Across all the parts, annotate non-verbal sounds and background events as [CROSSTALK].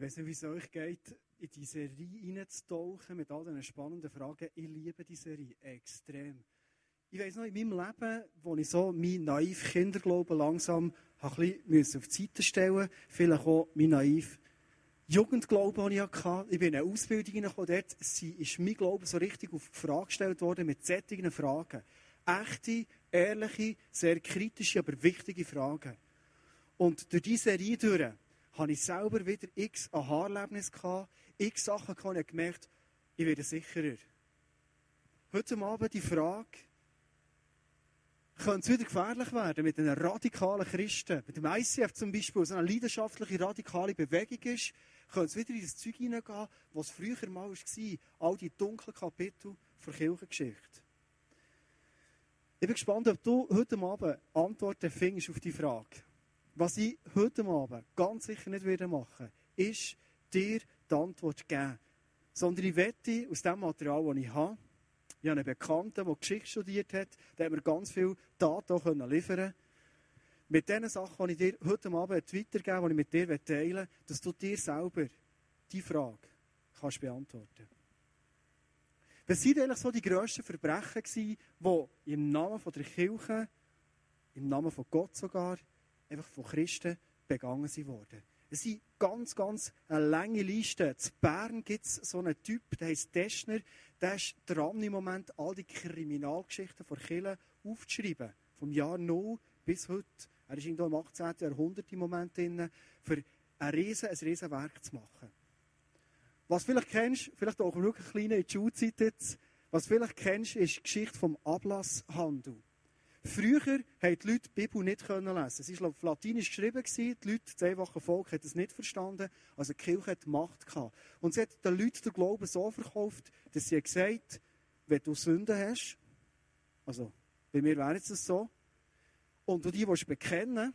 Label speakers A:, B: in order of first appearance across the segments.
A: Ich weiß nicht, wie es euch geht, in die Serie reinzutauchen mit all diesen spannenden Fragen. Ich liebe die Serie extrem. Ich weiß noch, in meinem Leben, wo ich so mein naiv Kinderglauben langsam ein bisschen auf die Seite stellen vielleicht auch mein naiv Jugendglauben, den ich hatte. Ich bin in eine Ausbildung hineingekommen, dort ist mein Glaube so richtig auf die Frage gestellt worden mit sättigen Fragen. Echte, ehrliche, sehr kritische, aber wichtige Fragen. Und durch diese Serie durch habe ich selber wieder x Aha-Erlebnisse gehabt, x Sachen gehabt und gemerkt, ich werde sicherer. Heute Abend die Frage, könnte es wieder gefährlich werden mit einem radikalen Christen, mit dem ICF zum Beispiel, so eine leidenschaftliche, radikale Bewegung ist, könnte es wieder in das Zeug hineingehen, was früher mal war, all die dunklen Kapitel der Kirchengeschichte. Ich bin gespannt, ob du heute Abend Antworten findest auf die Frage. Was ich heute Abend ganz sicher nicht wieder machen ist dir die Antwort geben. Sondern ich wette aus dem Material, das ich habe, ich habe einen Bekannten, der Geschichte studiert hat, der mir ganz viele Daten liefern können. Mit diesen Sachen, die ich dir heute Abend weitergeben die ich mit dir teilen will, dass du dir selber die Frage kannst beantworten Was sind eigentlich so die grössten Verbrechen die im Namen der Kirche, im Namen von Gott sogar, einfach von Christen begangen worden. Es sind ganz, ganz eine lange Liste. In Bern gibt es so einen Typ, der heißt Deschner. Der ist dran im Moment, all die Kriminalgeschichten von Kirche aufzuschreiben. Vom Jahr 0 bis heute. Er ist irgendwo im 18. Jahrhundert im Moment drin, für ein riesen, ein riesen Werk zu machen. Was vielleicht kennst, vielleicht auch wirklich klein in die Schulzeit jetzt, was vielleicht kennst, ist die Geschichte vom Ablasshandel. Früher haben die Leute die Bibel nicht lesen Es war auf Latinisch geschrieben. Die Leute, das einfache Volk, hat es nicht verstanden. Also die Kirche hat Macht. Und sie hat den Leuten den Glauben so verkauft, dass sie gesagt hat, wenn du Sünden hast, also bei mir wäre es so, und du die willst bekennen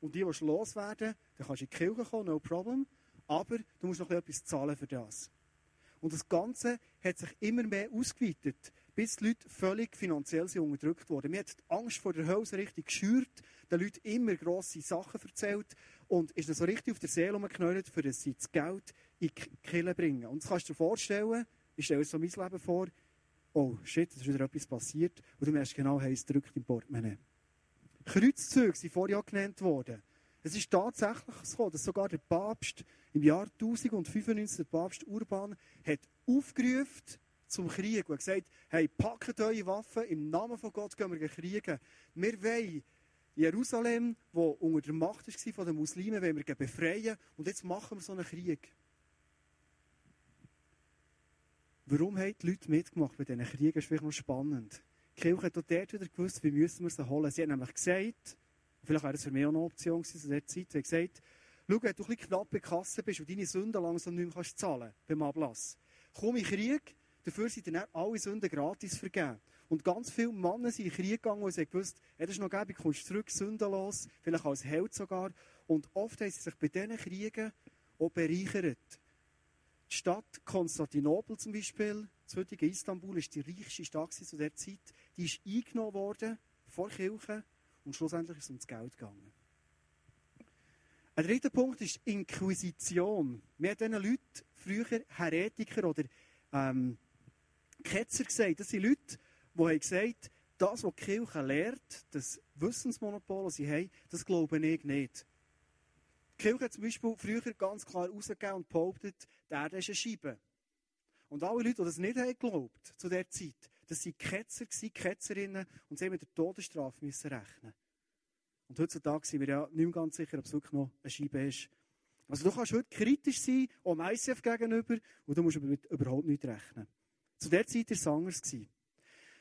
A: und die willst loswerden, dann kannst du in die Kirche kommen, no problem. Aber du musst noch etwas zahlen für das. Und das Ganze hat sich immer mehr ausgeweitet bis die Leute völlig finanziell sind unterdrückt wurden. Mir hat die Angst vor der Hölle richtig geschürt, den Leuten immer grosse Sachen erzählt und ist dann so richtig auf der Seele umgeknallt, für das sie das Geld in die Kille bringen. Und das kannst du dir vorstellen, ich stelle mir so mein Leben vor, oh shit, es ist wieder etwas passiert und du merkst genau, hey, es drückt im Portemonnaie. Kreuzzüge sind vorher genannt worden. Es ist tatsächlich so, dass sogar der Papst im Jahr 1095, der Papst Urban, hat aufgerufen, zum Krieg und gesagt, hey, packt eure Waffen, im Namen von Gott gehen wir kriegen. Wir wollen Jerusalem, wo unter der Macht war von den Muslimen, wollen wir befreien und jetzt machen wir so einen Krieg. Warum haben die Leute mitgemacht bei diesen Kriegen? Das ist vielleicht noch spannend. Die Kirche hat auch dort wieder gewusst, wie müssen wir sie holen. Sie hat nämlich gesagt, vielleicht wäre das für mich auch eine Option gewesen zu dieser Zeit, sie hat gesagt, schau, wenn du ein bisschen knapp in Kasse bist und deine Sünden langsam nicht mehr zahlen kannst beim Ablass, komm in Krieg, Dafür sind dann alle Sünden gratis vergeben. Und ganz viele Männer sind in den Krieg gegangen und haben gewusst, hey, ist noch gäbe, kommst zurück, sündenlos, vielleicht als Held sogar. Und oft haben sie sich bei diesen Kriegen auch bereichert. Die Stadt Konstantinopel zum Beispiel, das heutige Istanbul, ist die reichste Stadt zu dieser Zeit. Die ist eingenommen worden vor Kirche und schlussendlich ist es ums Geld gegangen. Ein dritter Punkt ist Inquisition. Wir haben diesen Leuten früher Heretiker oder ähm, Ketzer gesagt. Das sind Leute, die haben gesagt das, was die Kirche lehrt, das Wissensmonopol, das sie haben, das glaube ich nicht. Die Kirche hat zum Beispiel früher ganz klar rausgegeben und behauptet, Erde ist eine Scheibe. Und alle Leute, die das nicht haben geglaubt zu dieser Zeit, das waren Ketzer, Ketzerinnen, und sie haben mit der Todesstrafe müssen rechnen. Und heutzutage sind wir ja nicht mehr ganz sicher, ob es wirklich noch eine Scheibe ist. Also du kannst heute kritisch sein, auch dem ICF gegenüber, und du musst überhaupt nicht rechnen. Zu der Zeit war es anders.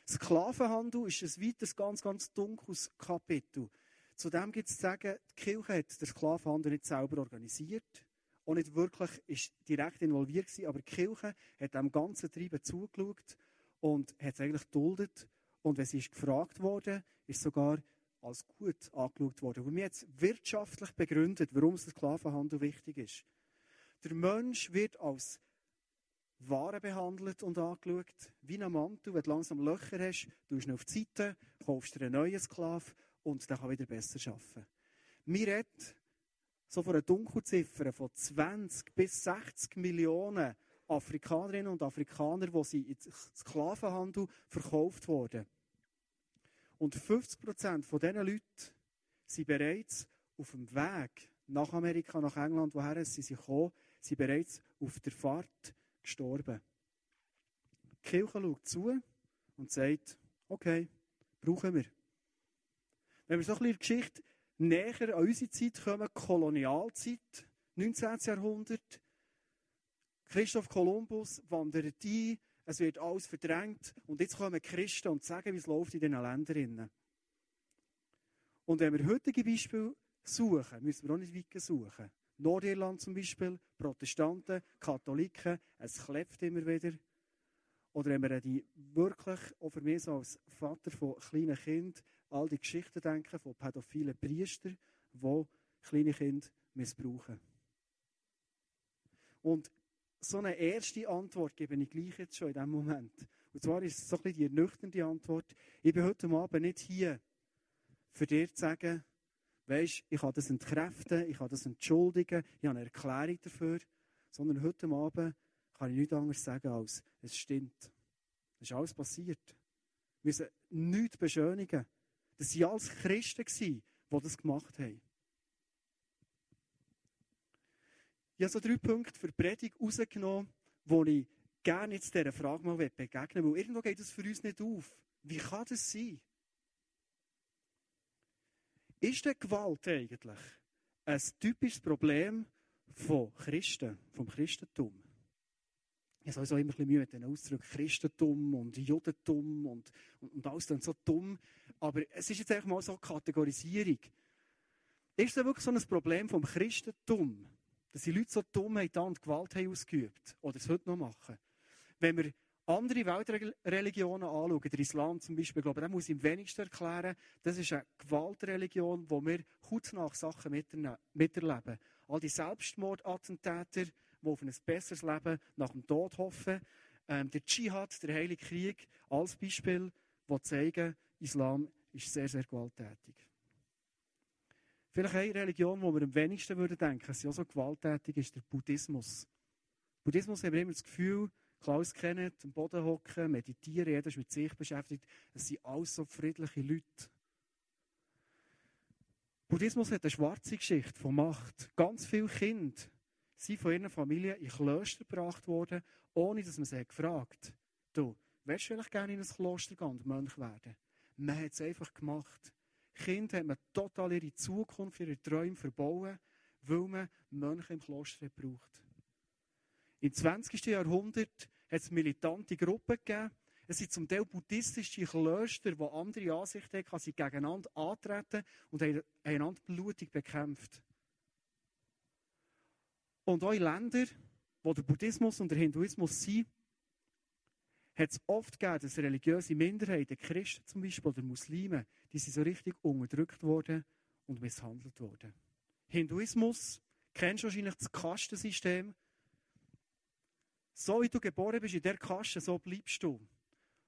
A: Sklavenhandel ist ein weiteres ganz, ganz dunkles Kapitel. Zudem gibt es zu sagen, die Kirche hat den Sklavenhandel nicht selber organisiert und nicht wirklich ist direkt involviert gewesen, aber die Kirche hat dem ganzen Treiben zugeschaut und hat es eigentlich geduldet. Und wenn sie ist gefragt wurde, ist sogar als gut angeschaut worden. Und wir jetzt wirtschaftlich begründet, warum der Sklavenhandel wichtig ist. Der Mensch wird als Ware behandelt und angeschaut. Wie ein Mantel, wenn du langsam Löcher hast, tust ihn auf die Seite, kaufst dir einen neuen Sklav und der kann wieder besser arbeiten. Wir reden so von einer Dunkelziffer von 20 bis 60 Millionen Afrikanerinnen und Afrikaner, die sie in Sklavenhandel verkauft wurden. Und 50 Prozent von diesen Leuten sind bereits auf dem Weg nach Amerika, nach England, woher sie sind sind bereits auf der Fahrt gestorben. Die Kirche schaut zu und sagt, okay, brauchen wir. Wenn wir so ein bisschen Geschichte näher an unsere Zeit kommen, Kolonialzeit, 19. Jahrhundert, Christoph Kolumbus wandert ein, es wird alles verdrängt und jetzt kommen Christen und sagen, wie es läuft in diesen Ländern. Und wenn wir heutige Beispiele suchen, müssen wir auch nicht weit suchen. Nordirland zum Beispiel, Protestanten, Katholiken, es klebt immer wieder. Oder wenn wir die wirklich, auch für mich so als Vater von kleinen Kindern, all die Geschichten denken von pädophilen Priestern, die kleine Kinder missbrauchen. Und so eine erste Antwort gebe ich gleich jetzt schon in diesem Moment. Und zwar ist es so ein bisschen die ernüchternde Antwort. Ich bin heute Abend nicht hier, für dir zu sagen, weisst, ich kann das entkräften, ich kann das entschuldigen, ich habe eine Erklärung dafür, sondern heute Abend kann ich nichts anderes sagen als, es stimmt. Es ist alles passiert. Wir müssen nichts beschönigen. Das waren alles Christen, die das gemacht haben. Ich habe so drei Punkte für die Predigt rausgenommen, wo ich gerne jetzt dieser Frage mal begegnen will. Irgendwo geht es für uns nicht auf. Wie kann das sein? Ist denn Gewalt eigentlich ein typisches Problem von Christen, vom Christentum? Ich habe immer ein bisschen Mühe mit den Ausdrücken Christentum und Judentum und, und, und alles dann so dumm. Aber es ist jetzt eigentlich mal so eine Kategorisierung. Ist das wirklich so ein Problem vom Christentum? dass die Leute so dumm haben und Gewalt haben ausgeübt oder es heute noch machen. Wenn wir andere Weltreligionen anschauen, der Islam zum Beispiel, glaube ich, muss im wenigsten erklären, das ist eine Gewaltreligion, wo wir nach Sachen miterleben. All die Selbstmordattentäter, die auf ein besseres Leben nach dem Tod hoffen, ähm, der Dschihad, der Heilige Krieg, als Beispiel, die zeigen, Islam ist sehr, sehr gewalttätig. Vielleicht eine Religion, wo wir am wenigsten würden denken, sie auch so gewalttätig ist, der Buddhismus. Buddhismus haben wir immer das Gefühl, Klaus kennt, am Boden hocken, meditieren, jeder ist mit sich beschäftigt. Es sind alles so friedliche Leute. Buddhismus hat eine schwarze Geschichte von Macht. Ganz viele Kinder sind von ihren Familien in Klöster gebracht worden, ohne dass man sie gefragt hat. Du, willst du vielleicht gerne in ein Kloster gehen und Mönch werden? Man hat es einfach gemacht. Kinder hat man total ihre Zukunft, ihre Träume verbauen, weil man Mönche im Kloster braucht. Im 20. Jahrhundert hat es militante Gruppen gegeben. Es sind zum Teil buddhistische Klöster, die andere Ansichten haben, sie gegeneinander antreten und einander blutig bekämpft. Und auch in Ländern, wo der Buddhismus und der Hinduismus sind, hat es oft gegeben, dass religiöse Minderheiten, Christen zum Beispiel oder Muslime, die sind so richtig unterdrückt worden und misshandelt worden. Hinduismus, kennst du wahrscheinlich das Kastensystem. So wie du geboren bist in der Kaste, so bleibst du.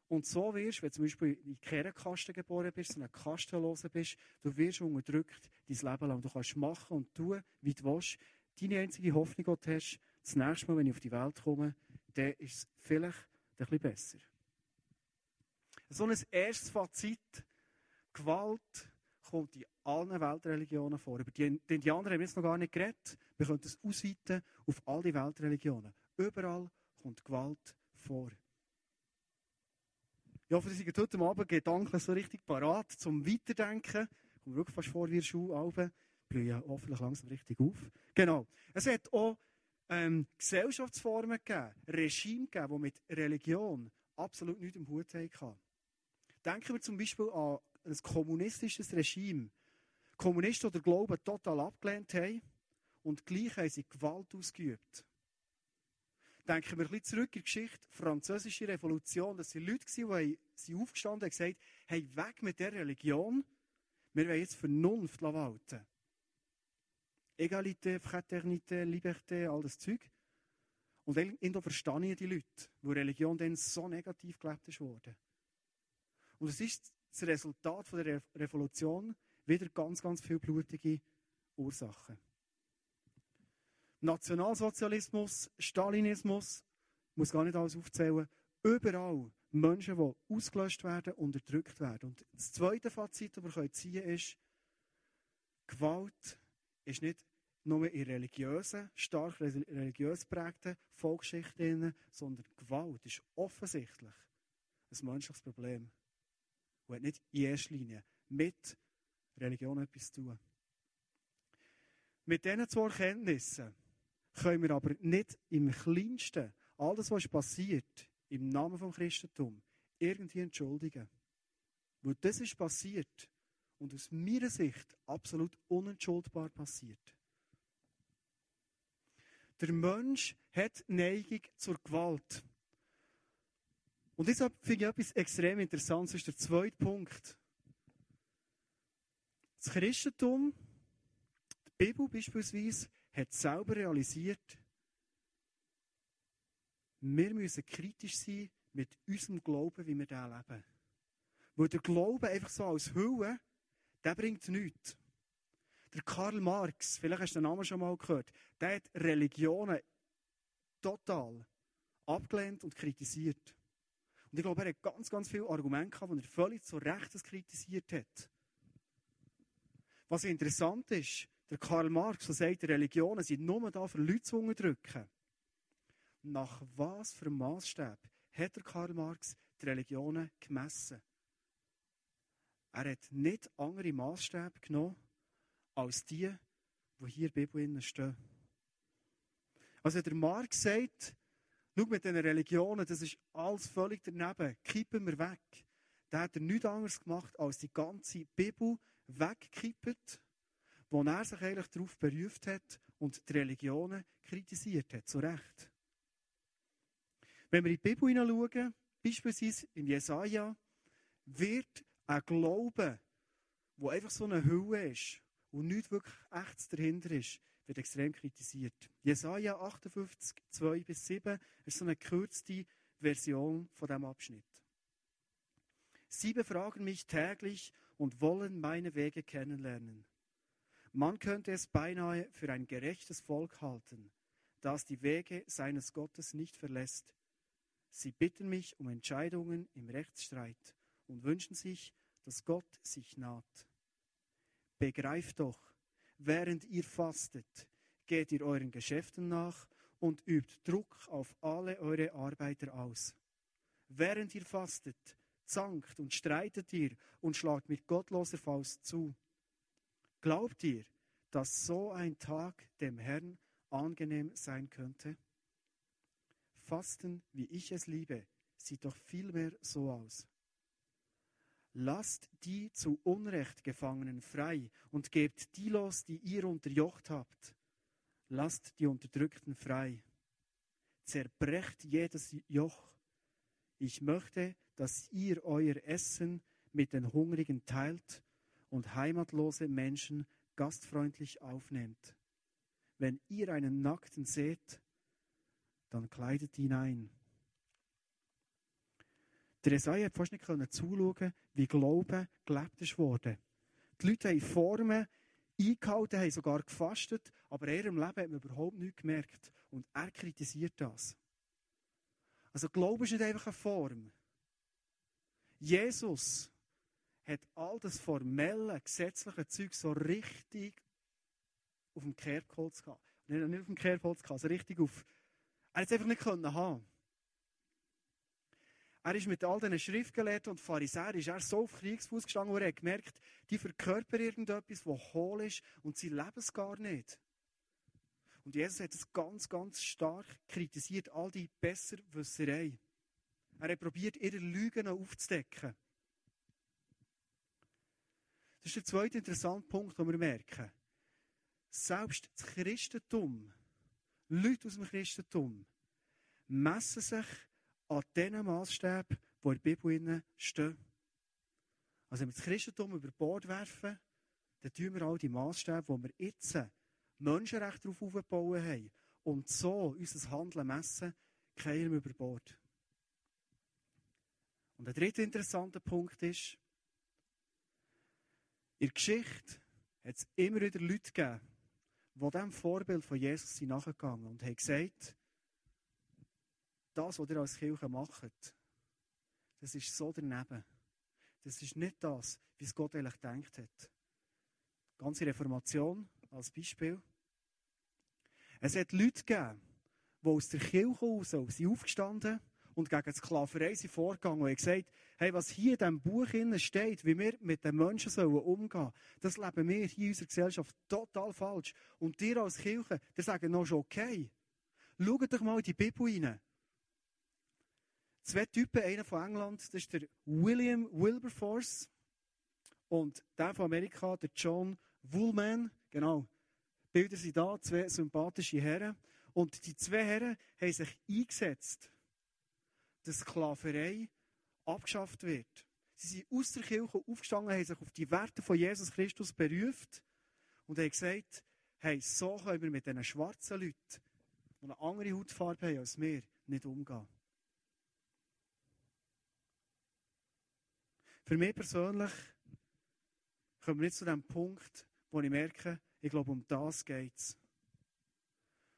A: Und so wirst, wenn du zum Beispiel in keiner Kaste geboren bist, sondern kastenloser bist, du wirst unterdrückt dein Leben lang. Du kannst machen und tun, wie du willst. Deine einzige Hoffnung, die du hast, das nächste Mal, wenn ich auf die Welt komme, dann ist es vielleicht ein bisschen besser. So ein erstes Fazit. Gewalt kommt in allen Weltreligionen vor. Über die, Indianer haben wir jetzt noch gar nicht geredet. Wir können das ausweiten auf all die Weltreligionen. Überall kommt Gewalt vor. Ich hoffe, Sie sind heute Abend gedanklich so richtig parat zum Weiterdenken. Komme wirklich fast vor wie Schuhe Ich blühe ja hoffentlich langsam richtig auf. Genau. Es hat auch ähm, Gesellschaftsformen gegeben, Regime gegeben, die mit Religion absolut nichts im Hut hatten. Denken wir zum Beispiel an ein kommunistisches Regime. Kommunisten, den Glauben total abgelehnt haben und gleich haben sie Gewalt ausgeübt. Denken wir ein bisschen zurück in die Geschichte, französische Revolution, das waren Leute, die sind aufgestanden und gesagt hey, weg mit der Religion, wir wollen jetzt Vernunft walten. Egalité, Fraternité, Liberté, all das Zeug. Und irgendwo verstehe ich die Leute, wo Religion dann so negativ gelebt ist. Und es ist das Resultat der Revolution wieder ganz, ganz viele blutige Ursachen. Nationalsozialismus, Stalinismus, ich muss gar nicht alles aufzählen, überall Menschen, die ausgelöscht werden, unterdrückt werden. Und das zweite Fazit, das wir ziehen können, ist, Gewalt ist nicht nur in religiösen, stark religiös prägten Volksgeschichten, sondern Gewalt ist offensichtlich ein menschliches Problem. Und hat nicht in erster Linie mit Religion etwas zu tun. Mit diesen zwei Erkenntnissen können wir aber nicht im Kleinsten alles, was passiert, im Namen vom Christentum, irgendwie entschuldigen. Weil das ist passiert und aus meiner Sicht absolut unentschuldbar passiert. Der Mensch hat Neigung zur Gewalt. Und deshalb finde ich etwas extrem Interessantes, das ist der zweite Punkt. Das Christentum, die Bibel beispielsweise, hat selber realisiert, wir müssen kritisch sein mit unserem Glauben, wie wir den leben. Weil der Glaube einfach so als Hülle, der bringt nichts. Der Karl Marx, vielleicht hast du den Namen schon mal gehört, der hat Religionen total abgelehnt und kritisiert. Und ich glaube, er hat ganz, ganz viele Argumente gehabt, die er völlig zu Recht kritisiert hat. Was interessant ist, der Karl Marx, der sagt, Religionen sind nur da für Leute zu unterdrücken. Nach was für Maßstab hat der Karl Marx die Religionen gemessen? Er hat nicht andere Maßstäbe genommen, als die, die hier in der Bibel stehen. Also der Marx sagt, schau mit diesen Religionen, das ist alles völlig daneben, kippen wir weg. Da hat er nichts anderes gemacht, als die ganze Bibel wegkippt, wo er sich eigentlich darauf beruft hat und die Religionen kritisiert hat, zu Recht. Wenn wir in die Bibel hineinschauen, beispielsweise in Jesaja, wird ein Glaube, wo einfach so eine Hülle ist und nicht wirklich echt dahinter ist, wird extrem kritisiert. Jesaja 58, 2 bis 7 ist so eine gekürzte Version von dem Abschnitt. Sie befragen mich täglich und wollen meine Wege kennenlernen. Man könnte es beinahe für ein gerechtes Volk halten, das die Wege seines Gottes nicht verlässt. Sie bitten mich um Entscheidungen im Rechtsstreit und wünschen sich, dass Gott sich naht. Begreift doch, während ihr fastet, geht ihr euren Geschäften nach und übt Druck auf alle eure Arbeiter aus. Während ihr fastet, zankt und streitet ihr und schlagt mit gottloser Faust zu. Glaubt ihr, dass so ein Tag dem Herrn angenehm sein könnte? Fasten, wie ich es liebe, sieht doch vielmehr so aus. Lasst die zu Unrecht Gefangenen frei und gebt die los, die ihr unterjocht habt. Lasst die Unterdrückten frei. Zerbrecht jedes Joch. Ich möchte, dass ihr euer Essen mit den Hungrigen teilt und heimatlose Menschen gastfreundlich aufnehmt. Wenn ihr einen Nackten seht, dann kleidet ihn ein. Der Jesaja hat fast nicht zuschauen, wie Glauben gelebt ist worden. Die Leute haben Formen eingehalten, haben sogar gefastet, aber in ihrem Leben hat man überhaupt nichts gemerkt. Und er kritisiert das. Also Glaube ist nicht einfach eine Form. Jesus hat all das formelle, gesetzliche Zeug so richtig auf dem Kerbholz gehabt. Nicht auf dem Kerbholz gehabt, also richtig auf. Er hat es einfach nicht können haben. Er ist mit all diesen Schriftgelehrten und Pharisäern ist er so auf Kriegsfuß gestanden, wo er hat gemerkt, die verkörpern irgendetwas, das hohl ist und sie leben es gar nicht. Und Jesus hat es ganz, ganz stark kritisiert, all die Besserwisserei. Er hat probiert, ihre Lügen aufzudecken. Das ist der zweite interessante Punkt, den wir merken. Selbst das Christentum, Leute aus dem Christentum, messen sich an den Maßstäben, die in Bibel stehen. Also wenn wir das Christentum über Bord werfen, dann tun wir all die Maßstäbe, die wir jetzt Menschenrecht darauf aufgebaut haben und so unser Handeln messen, kehren über Bord. Und der dritte interessante Punkt ist, in der Geschichte hat es immer wieder Leute gegeben, die diesem Vorbild von Jesus sind nachgegangen und haben gesagt, das, was ihr als Kirche macht, das ist so daneben. Das ist nicht das, wie es Gott eigentlich gedacht hat. Die ganze Reformation als Beispiel. Es hat Leute gegeben, die aus der Kirche raus sind aufgestanden und gegen die Sklaverei sind vorgegangen und haben gesagt, hey, was hier in diesem Buch steht, wie wir mit den Menschen sollen umgehen das leben wir hier in unserer Gesellschaft total falsch. Und dir als Kirche, die sagen noch schon, okay, schaut doch mal in die Bibel rein. Zwei Typen, einer von England, das ist der William Wilberforce und der von Amerika, der John Woolman. Genau, Bilder sind da, zwei sympathische Herren. Und die zwei Herren haben sich eingesetzt, dass Sklaverei abgeschafft wird. Sie sind aus der Kirche aufgestanden, haben sich auf die Werte von Jesus Christus berufen und haben gesagt, hey, so können wir mit diesen schwarzen Leuten, die eine andere Hautfarbe haben als wir, nicht umgehen. Für mich persönlich kommen wir jetzt zu dem Punkt, wo ich merke, ich glaube, um das geht es.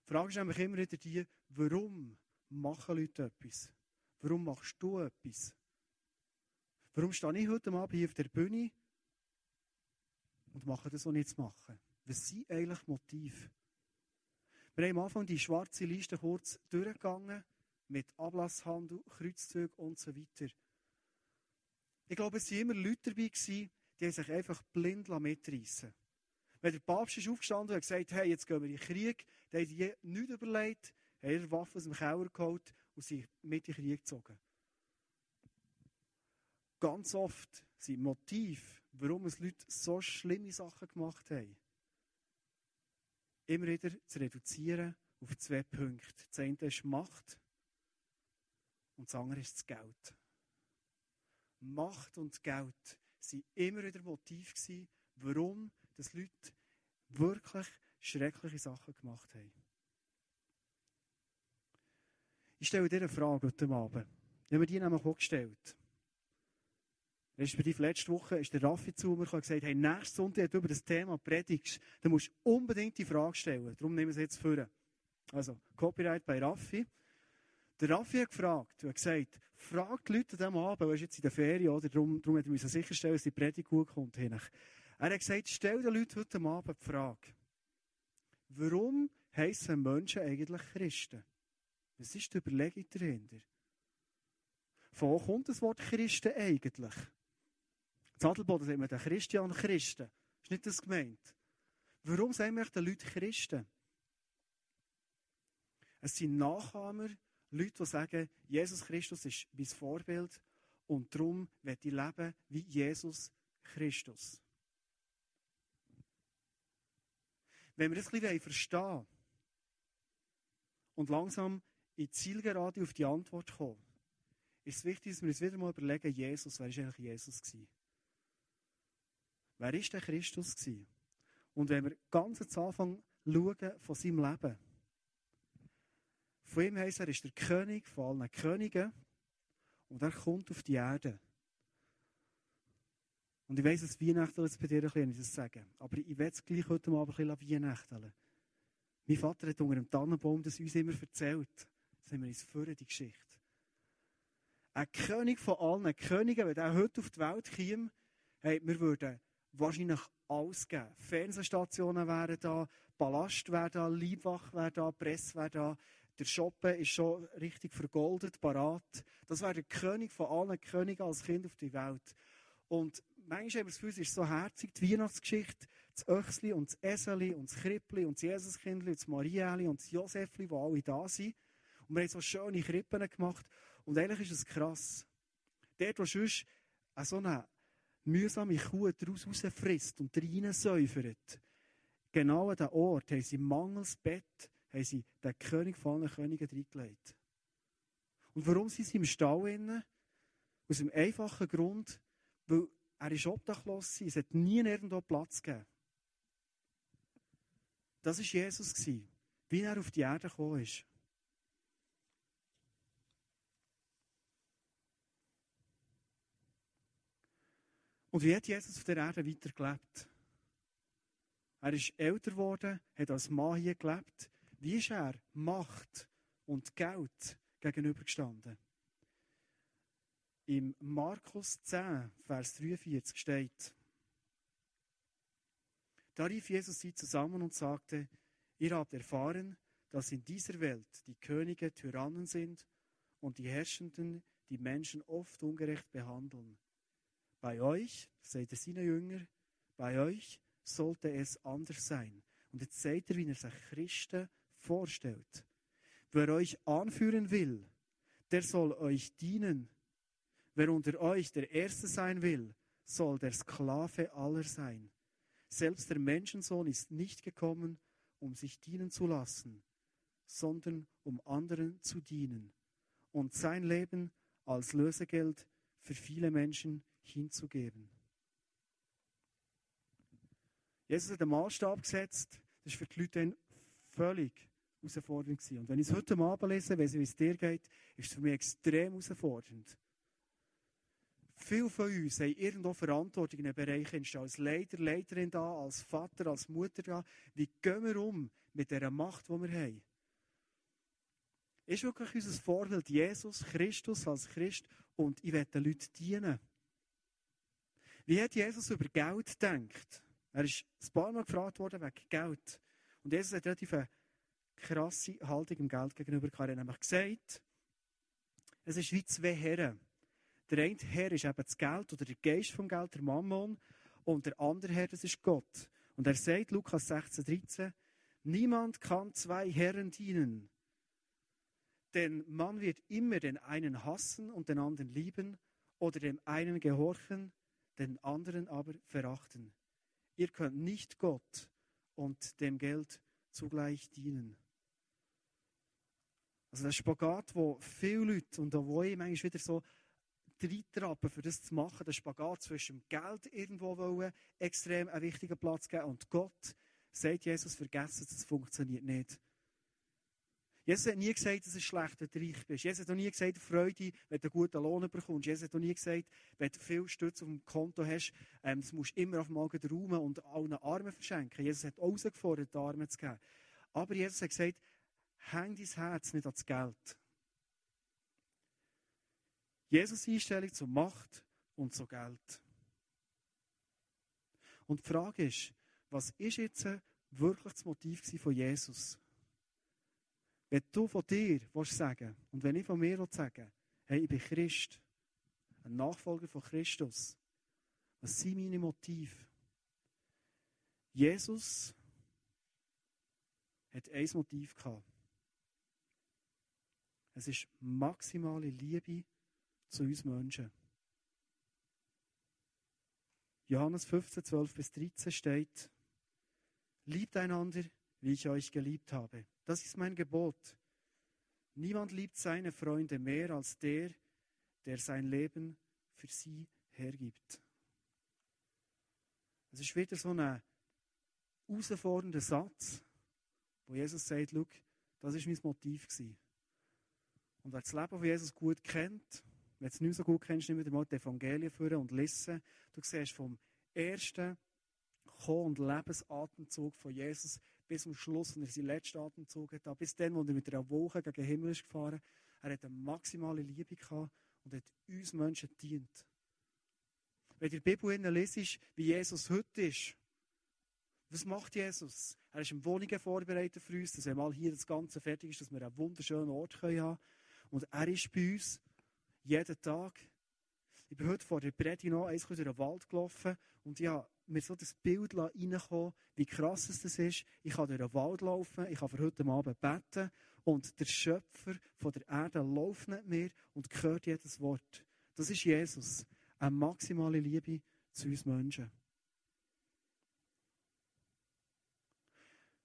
A: Die Frage ist nämlich immer wieder die, warum machen Leute etwas? Warum machst du etwas? Warum stehe ich heute Abend hier auf der Bühne und mache das, was ich jetzt mache? Was sind eigentlich Motive? Wir haben am Anfang die schwarze Liste kurz durchgegangen, mit Ablasshandel, Kreuzzügen und so weiter. Ich glaube, es waren immer Leute dabei, die sich einfach blind mitreißen Wenn der Papst ist aufgestanden und gesagt, hey, jetzt gehen wir in den Krieg, dann haben die nichts überlegt, haben ihre Waffe aus dem Keller geholt und sich mit in den Krieg gezogen. Ganz oft sind Motive, warum es Leute so schlimme Sachen gemacht haben, immer wieder zu reduzieren auf zwei Punkte. Das eine ist Macht und das andere ist das Geld. Macht und Geld waren immer wieder Motiv warum das Leute wirklich schreckliche Sachen gemacht haben. Ich stelle dir eine Frage heute Abend. Ich habe mir die nämlich auch gestellt. Respektive letzte Woche ist der Raffi zu mir und gesagt, hey, nächsten Sonntag über das Thema predigst, dann musst du unbedingt die Frage stellen. Darum nehmen wir es jetzt vor. Also, Copyright bei Raffi. Der Raffi hat gefragt, er hat gesagt, frag die Leute an diesem Abend, er ist jetzt in der Ferien, oder? Darum, darum hat er sicherstellen, dass die Predigt gut kommt. Er hat gesagt, stell den Leuten heute Abend die Frage, warum heissen Menschen eigentlich Christen? Was ist die Überlegung dahinter? Von wo kommt das Wort Christen eigentlich? In Adelboden sagt man den Christian Christen. Ist nicht das gemeint? Warum sagen wir den Leuten Christen? Es sind Nachahmer, Leute, die sagen, Jesus Christus ist mein Vorbild und darum werde ich leben wie Jesus Christus. Wenn wir das ein bisschen verstehen und langsam in die Zielgerade auf die Antwort kommen, ist es wichtig, dass wir uns wieder mal überlegen, Jesus, wer war eigentlich Jesus gewesen? Wer ist der Christus gewesen? Und wenn wir ganz am Anfang schauen von seinem Leben, von ihm heisst er, ist der König von allen Königen und er kommt auf die Erde. Und ich weiss, es Weihnachten jetzt bei dir ein bisschen, wenn ich das sage. Aber ich will es gleich heute Abend ein bisschen Weihnachten. Mein Vater hat unter dem Tannenbaum das uns immer erzählt. Haben wir uns vor, die Geschichte. Ein König von allen Königen, wenn er heute auf die Welt käme, hey, wir würden wahrscheinlich alles geben. Fernsehstationen wären da, Ballast wäre da, Leibwach wäre da, Presse wäre da. Der Shoppen ist schon richtig vergoldet, parat. Das wäre der König von allen Königen als Kind auf die Welt. Und manchmal haben wir das Gefühl, es ist so herzig, die Weihnachtsgeschichte, das Öchsli und das Eseli und das Krippli und das Jesuskindli und das Marieli und das Josefli, die alle da sind. Und wir haben so schöne Krippen gemacht. Und eigentlich ist es krass. Dort, wo sonst so eine mühsame Kuh daraus rausfrisst und reinsäufert. Genau an diesem Ort haben sie mangels Bett haben sie den König von allen Königen reingelegt. Und warum sind sie im Stall innen? Aus dem einfachen Grund, weil er ist obdachlos war. Es hat nie irgendwo Platz gegeben. Das war Jesus, wie er auf die Erde gekommen ist. Und wie hat Jesus auf der Erde weitergelebt? Er ist älter geworden, hat als Mann hier gelebt. Wie ist er Macht und Geld gegenübergestanden? Im Markus 10, Vers 43 steht, da rief Jesus sie zusammen und sagte, ihr habt erfahren, dass in dieser Welt die Könige Tyrannen sind und die Herrschenden die Menschen oft ungerecht behandeln. Bei euch, seht ihr seine Jünger, bei euch sollte es anders sein. Und jetzt seht ihr, wie er sich Christen vorstellt. Wer euch anführen will, der soll euch dienen. Wer unter euch der Erste sein will, soll der Sklave aller sein. Selbst der Menschensohn ist nicht gekommen, um sich dienen zu lassen, sondern um anderen zu dienen und sein Leben als Lösegeld für viele Menschen hinzugeben. Jesus hat einen Maßstab gesetzt, das war für die Leute völlig herausfordernd. Und wenn ich es heute Abend lese, weiss ich, wie es dir geht, ist es für mich extrem herausfordernd. Viele von uns haben irgendwo Verantwortung in einem Bereich. Als Leiter, Leiterin da, als Vater, als Mutter da. Wie gehen wir um mit dieser Macht, die wir haben? Ist wirklich unser Vorbild Jesus Christus als Christ und ich werde den Leuten dienen. Wie hat Jesus über Geld gedacht? Er ist ein paar Mal gefragt worden wegen Geld. Und Jesus hat relativ eine krasse Haltung im Geld gegenüber gehabt. Er hat nämlich gesagt, es ist wie zwei Herren. Der eine Herr ist eben das Geld oder der Geist vom Geld, der Mammon. Und der andere Herr, das ist Gott. Und er sagt, Lukas 16, 13, niemand kann zwei Herren dienen. Denn man wird immer den einen hassen und den anderen lieben oder dem einen gehorchen, den anderen aber verachten. Ihr könnt nicht Gott und dem Geld zugleich dienen. Also der Spagat, wo viele Leute, und da wo ich manchmal wieder so reintrappen, für das zu machen, der Spagat zwischen Geld irgendwo wollen, extrem einen wichtigen Platz geben und Gott, sagt Jesus, vergessen, das funktioniert nicht. Jesus hat nie gesagt, dass es schlecht, wenn du reich bist. Jesus hat auch nie gesagt, Freude, wenn du einen guten Lohn bekommst. Jesus hat auch nie gesagt, wenn du viel Stütze auf dem Konto hast, ähm, das musst du immer auf dem Magen räumen und allen Armen verschenken. Jesus hat herausgefordert, die Arme zu geben. Aber Jesus hat gesagt, häng dein Herz nicht ans Geld. Jesus Einstellung zur Macht und zu Geld. Und die Frage ist, was ist jetzt wirklich das Motiv von Jesus? Wenn du von dir willst sagen und wenn ich von mir sagen hey, ich bin Christ, ein Nachfolger von Christus, was sind meine Motive? Jesus hat ein Motiv gehabt. Es ist maximale Liebe zu uns Menschen. Johannes 15, 12 bis 13 steht, Liebt einander, wie ich euch geliebt habe. Das ist mein Gebot. Niemand liebt seine Freunde mehr als der, der sein Leben für sie hergibt. Es ist wieder so ein herausfordernder Satz, wo Jesus sagt, Schau, das ist mein Motiv gewesen. Und wer das Leben von Jesus gut kennt, wenn du es nicht so gut kennst, nimm wieder mal die Evangelien führen und lesen. Du siehst vom ersten Kommen und Lebensatemzug von Jesus bis zum Schluss, wenn er seinen letzten Atemzug hat, bis dann, wo er mit einer Woche gegen den Himmel ist gefahren. Er hat eine maximale Liebe gehabt und hat uns Menschen dient. Wenn du die Bibel lesest, wie Jesus heute ist, was macht Jesus? Er ist im Wohnungen vorbereitet für uns, dass er mal hier das Ganze fertig ist, dass wir einen wunderschönen Ort haben können. Und er ist bei uns jeden Tag. Ich bin heute vor der Predigt noch eins durch den Wald gelaufen und ich habe mir so das Bild reinkommen, wie krass es das ist. Ich kann durch den Wald laufen, ich kann für heute Abend beten und der Schöpfer von der Erde läuft nicht mehr und hört jedes Wort. Das ist Jesus. Eine maximale Liebe zu uns Menschen.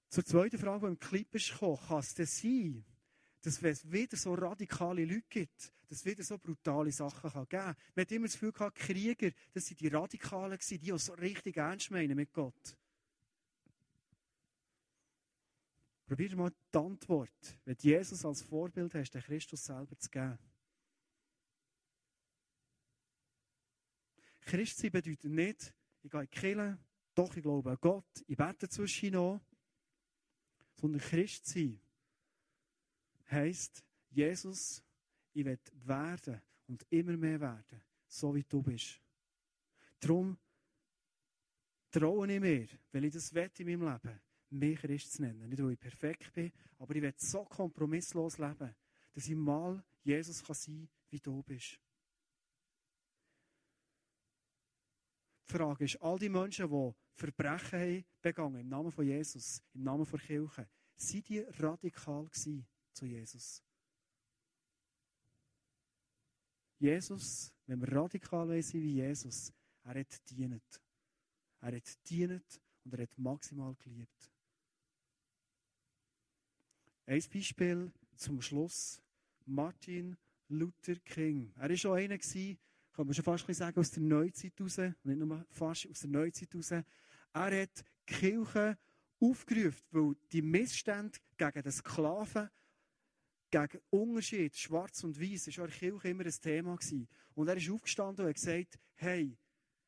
A: Zur zweiten Frage, die im Clip ist gekommen, kann es denn sein, dass wenn es wieder so radikale Leute gibt, dass es wieder so brutale Sachen geben kann. Man hat immer das Gefühl gehabt, Krieger, das sind die Radikalen gewesen, die es so richtig ernst meinen mit Gott. Probier mal die Antwort, wenn Jesus als Vorbild hast, den Christus selber zu geben. Christsein bedeutet nicht, ich gehe in die Kirche, doch, ich glaube an Gott, ich bete zwischen noch. Sondern Christ heisst, Jesus, ich will werden und immer mehr werden, so wie du bist. Darum traue ich mir, weil ich das will in meinem Leben, mich Christ zu nennen. Nicht, weil ich perfekt bin, aber ich will so kompromisslos leben, dass ich mal Jesus kann sein wie du bist. Die Frage ist, all die Menschen, die Verbrechen haben begangen im Namen von Jesus, im Namen der Kirche, sind die radikal zu Jesus? Jesus, wenn wir radikal sind wie Jesus, er hat dient. Er hat dient und er hat maximal geliebt. Ein Beispiel zum Schluss. Martin Luther King. Er war schon einer, kann man schon fast sagen, aus der Neuzeit raus, nicht nur fast aus der Neuzeit raus. Er hat die Kirche aufgerufen, weil die Missstände gegen den Sklaven, gegen Unterschied, schwarz und weiß, war in Kirche immer ein Thema. Und er ist aufgestanden und hat gesagt, hey,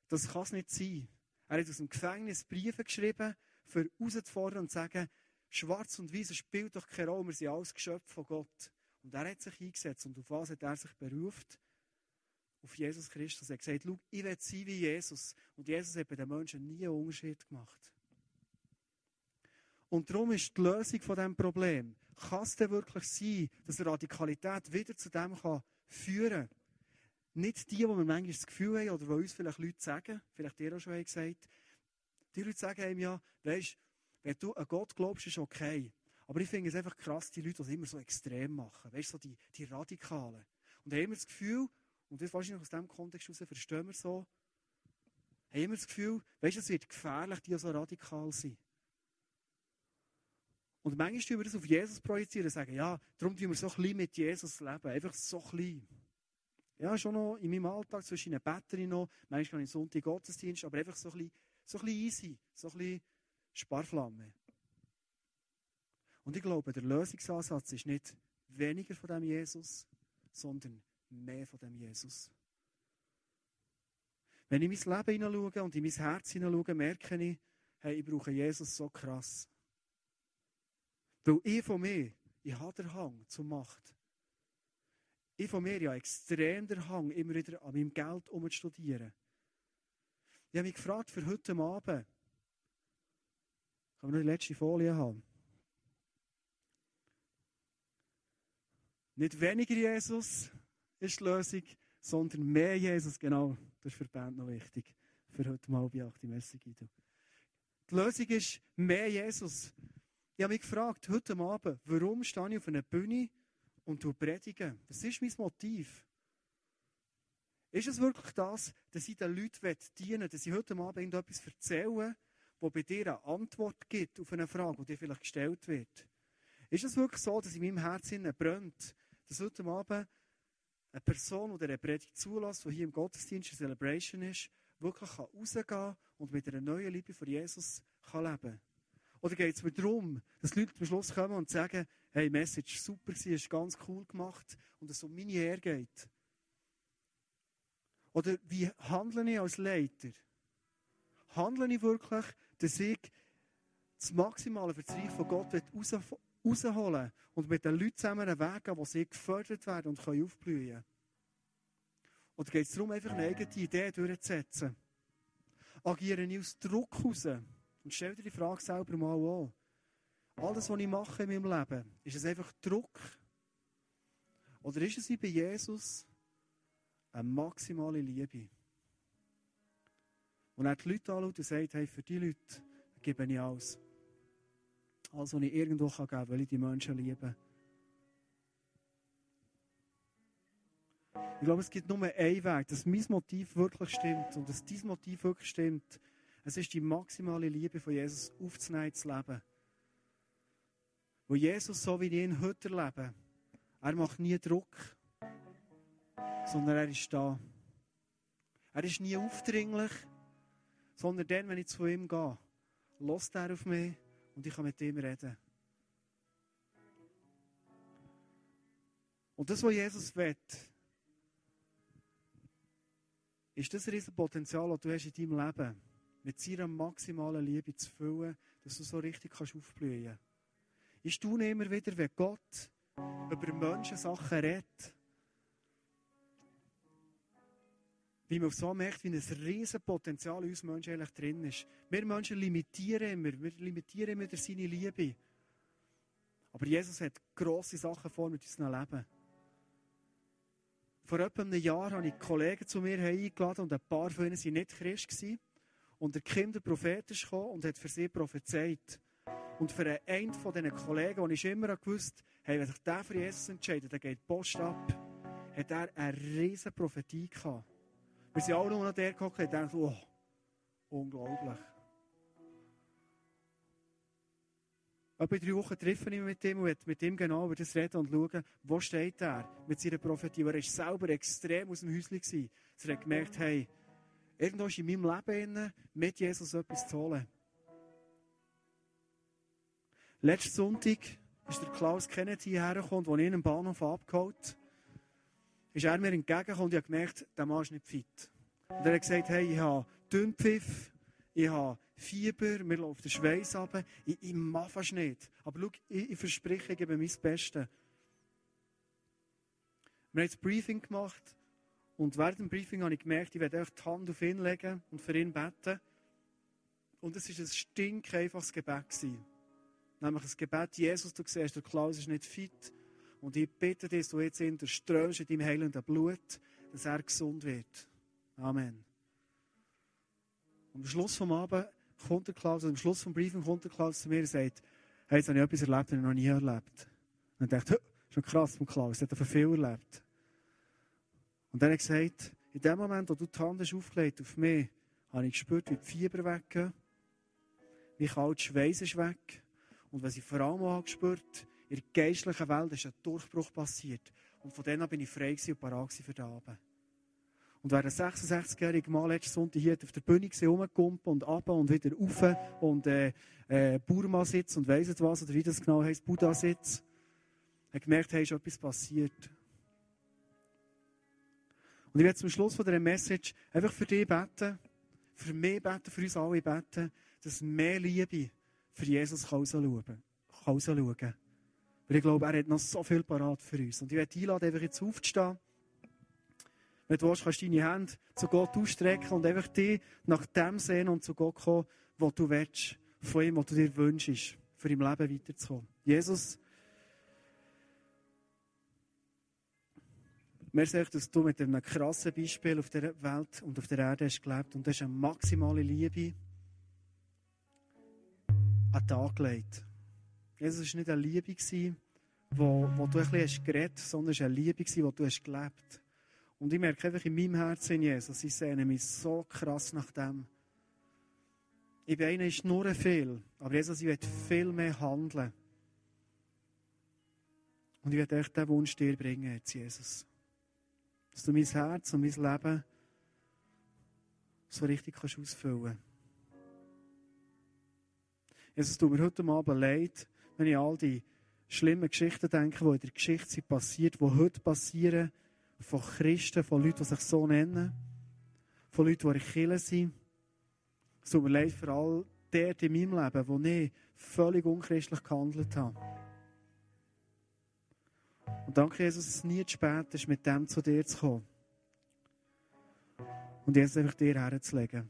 A: das kann es nicht sein. Er hat aus dem Gefängnis Briefe geschrieben, für herauszufordern und zu sagen, schwarz und weiß spielt doch keine Rolle, wir sind alles Geschöpfe von Gott. Und er hat sich eingesetzt. Und auf was hat er sich beruft? Auf Jesus Christus. Er hat gesagt, schau, ich will sein wie Jesus. Und Jesus hat bei den Menschen nie einen Unterschied gemacht. Und darum ist die Lösung von diesem Problem, kann es denn wirklich sein, dass Radikalität wieder zu dem kann führen kann? Nicht die, die wir manchmal das Gefühl haben, oder die uns vielleicht Leute sagen, vielleicht dir auch schon gesagt, die Leute sagen einem ja, weisst, wenn du an Gott glaubst, ist okay. Aber ich finde es einfach krass, die Leute, die es immer so extrem machen. Weißt du, so die, die Radikalen. Und haben immer das Gefühl, und das wahrscheinlich aus diesem Kontext heraus verstehen wir so, haben immer das Gefühl, weißt du, es wird gefährlich, die so radikal sind. Und manchmal tun wir das auf Jesus projizieren und sagen, ja, darum tun wir so klein mit Jesus leben. Einfach so klein. Ja, schon noch in meinem Alltag zwischen einer Betterin noch, manchmal in Sonntag Gottesdienst, aber einfach so ein bisschen, so ein bisschen easy, so ein bisschen Sparflamme. Und ich glaube, der Lösungsansatz ist nicht weniger von dem Jesus, sondern mehr von dem Jesus. Wenn ich in mein Leben hineinschaue und in mein Herz hineinschaue, merke ich, hey, ich brauche Jesus so krass. Weil ich von mir, ich habe den Hang zur Macht. Ich von mir ja extrem den Hang, immer wieder an meinem Geld umzustudieren. Ich habe mich gefragt für heute Abend. Kann man noch die letzte Folie haben? Nicht weniger Jesus ist die Lösung, sondern mehr Jesus. Genau, das ist für die Band noch wichtig. Für heute mal bei 8. Messe Die Lösung ist mehr Jesus. Ich habe mich gefragt, heute Abend, warum stehe ich auf einer Bühne und du predigen. Das ist mein Motiv. Ist es wirklich das, dass ich den Leuten dienen will, dass ich heute Abend etwas erzähle, wo bei dir eine Antwort gibt auf eine Frage, die dir vielleicht gestellt wird? Ist es wirklich so, dass in meinem Herzen brennt, dass heute Abend eine Person, die eine Predigt zulässt, die hier im Gottesdienst eine Celebration ist, wirklich rausgehen kann und mit einer neuen Liebe für Jesus leben kann? Oder geht es mir darum, dass Leute zum Schluss kommen und sagen, hey, Message super war, ist ganz cool gemacht und es um meine Ehre geht? Oder wie handle ich als Leiter? Handle ich wirklich, dass ich das maximale Verzeih von Gott rausholen und mit den Leuten zusammen einen Weg gehen, wo sie gefördert werden und können aufblühen können? Oder geht es darum, einfach eine eigene Idee durchzusetzen? Agiere ich aus Druck heraus? Und stell dir die Frage selber mal an. Alles, was ich mache in meinem Leben, ist es einfach Druck? Oder ist es bei Jesus eine maximale Liebe? Und er die Leute anschaut und sagt, hey, für die Leute gebe ich alles. Alles, was ich irgendwo geben kann, weil ich die Menschen liebe. Ich glaube, es gibt nur einen Weg, dass mein Motiv wirklich stimmt und dass dein Motiv wirklich stimmt. Es ist die maximale Liebe von Jesus aufzunehmen, zu leben. Wo Jesus, so wie ich ihn heute erlebe, er macht nie Druck, sondern er ist da. Er ist nie aufdringlich, sondern dann, wenn ich zu ihm gehe, lässt er auf mich und ich kann mit ihm reden. Und das, was Jesus will, ist das ein Potenzial, das du hast in deinem Leben hast mit seiner maximalen Liebe zu füllen, dass du so richtig kannst aufblühen kannst. Ich staune immer wieder, wenn Gott über Menschen Sachen redet, wie man so merkt, wie ein riesen Potenzial in uns Menschen eigentlich drin ist. Wir Menschen limitieren immer, wir limitieren immer seine Liebe. Aber Jesus hat grosse Sachen vor mit unserem Leben. Vor etwa einem Jahr habe ich Kollegen zu mir eingeladen und ein paar von ihnen waren nicht Christ. Und der Kim, der Prophet, ist gekommen und hat für sie prophezeit. Und für einen von diesen Kollegen, den ich immer gewusst hey, wenn sich der für Jesus entscheidet, dann geht die Post ab, hat er eine riesige Prophetie gehabt. Wir sind alle nur noch der geguckt und dachten, oh, unglaublich. Etwa drei Wochen treffe ich mich mit ihm und mit ihm genau über das reden und schauen, wo steht er mit seiner Prophetie. Er war selber extrem aus dem Häuschen. Er hat gemerkt, hey, irgendwo in meinem Leben mit Jesus etwas zu holen. Letzten Sonntag ist der Klaus Kennedy hergekommen, als ich ihn am Bahnhof abgeholt ist er mir entgegengekommen und ich habe gemerkt, der Mann ist nicht fit. Und er hat gesagt, hey, ich habe Dünnpfiff, ich habe Fieber, mir läuft der Schweiß ab, ich, ich mache fast nicht. Aber schau, ich, ich verspreche, ich gebe mein Bestes. Wir haben das Briefing gemacht und während dem Briefing habe ich gemerkt, ich werde die Hand auf ihn legen und für ihn beten. Und es war ein stinkeinfaches Gebet. Gewesen. Nämlich ein Gebet, Jesus, du siehst, der Klaus ist nicht fit. Und ich bitte dich, dass du jetzt der strömst in deinem heilenden Blut, dass er gesund wird. Amen. Und am Schluss vom Abend kommt der Klaus, am Schluss vom Briefing kommt der Klaus zu mir und sagt, hey, jetzt habe ich etwas erlebt, das ich noch nie erlebt. Und ich dachte, [LAUGHS] schon krass vom Klaus, der hat viel erlebt. Und dann hat er gesagt, in dem Moment, wo du die Hand hast aufgelegt auf mich, habe ich gespürt, wie die Fieber weggehen, wie kalt Schweiß ist weg. Und was ich vor allem auch gespürt in der geistlichen Welt ist ein Durchbruch passiert. Und von dann an bin ich frei und parat für den Abend. Und während 66-jährige Mann letzten Sonntag hier auf der Bühne rumgekumpelt und ab und wieder rauf und äh, äh, Burma-Sitz und weiss nicht was, oder wie das genau heisst, Buddha-Sitz, hat gemerkt, hey, ist etwas passiert. Und ich werde zum Schluss von dieser Message einfach für dich beten, für mich beten, für uns alle beten, dass mehr Liebe für Jesus rausschauen kann. Weil ich glaube, er hat noch so viel parat für uns. Und ich werde einladen, einfach jetzt aufzustehen. Wenn du willst, kannst du deine Hände zu Gott ausstrecken und einfach dich nach dem sehen und zu Gott kommen, was du willst. Von ihm, was du dir wünschst, für im Leben weiterzukommen. Jesus, Merci, dass du mit einem krassen Beispiel auf der Welt und auf der Erde hast gelebt und hast eine maximale Liebe an den Tag gelegt. Jesus war nicht eine Liebe, wo, wo du ein bisschen geredet hast, sondern es war eine Liebe, die du hast gelebt Und ich merke einfach in meinem Herzen, Jesus, ich sehne mich so krass nach dem. Ich bin einer, ist nur viel, aber Jesus, ich will viel mehr handeln. Und ich werde echt diesen Wunsch dir bringen, jetzt, Jesus. Dass du mein Herz und mein Leben so richtig kannst ausfüllen kannst. Jesus, es tut mir heute Abend leid, wenn ich all die schlimmen Geschichten denke, die in der Geschichte sind passiert, die heute passieren, von Christen, von Leuten, die sich so nennen, von Leuten, die in Kirche sind. Es tut mir leid für all die in meinem Leben, wo ich völlig unchristlich gehandelt habe. Und danke, Jesus, dass es nie zu spät ist, mit dem zu dir zu kommen. Und jetzt einfach dir herzulegen.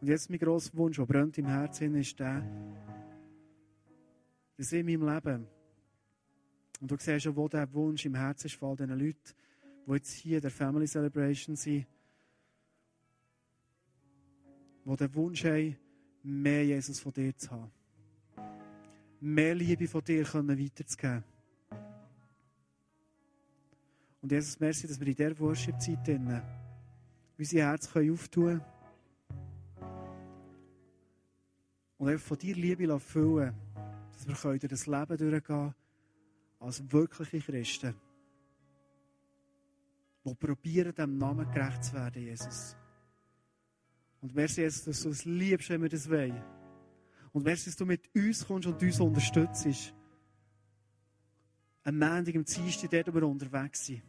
A: Und jetzt mein grosser Wunsch, der brennt im Herzen, ist der, dass in meinem Leben, und du siehst schon, wo der Wunsch im Herzen ist von all diesen Leuten, die jetzt hier in der Family Celebration sind, die den Wunsch haben, mehr Jesus von dir zu haben. Mehr Liebe von dir weiterzugeben. Und Jesus, merci, dass wir in dieser Worship-Zeit unsere Herzen können Und einfach von dir Liebe füllen, dass wir durch das Leben durchgehen als wirkliche Christen, die probieren, dem Namen gerecht zu werden, Jesus. Und merci, Jesus, dass du es liebst, wenn wir das wollen. Und merci, dass du mit uns kommst und uns unterstützt. Am Montag, am Dienstag, dort, wo wir unterwegs sind.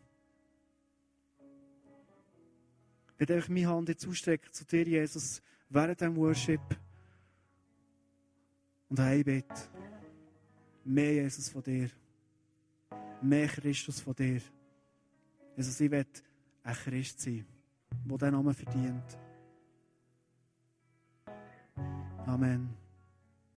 A: Ich werde meine Hand jetzt ausstrecken zu dir, Jesus, während dem Worship. Und ein Bett. Mehr Jesus von dir. Mehr Christus von dir. Jesus, ich will ein Christ sein, der diesen Namen verdient. Amen.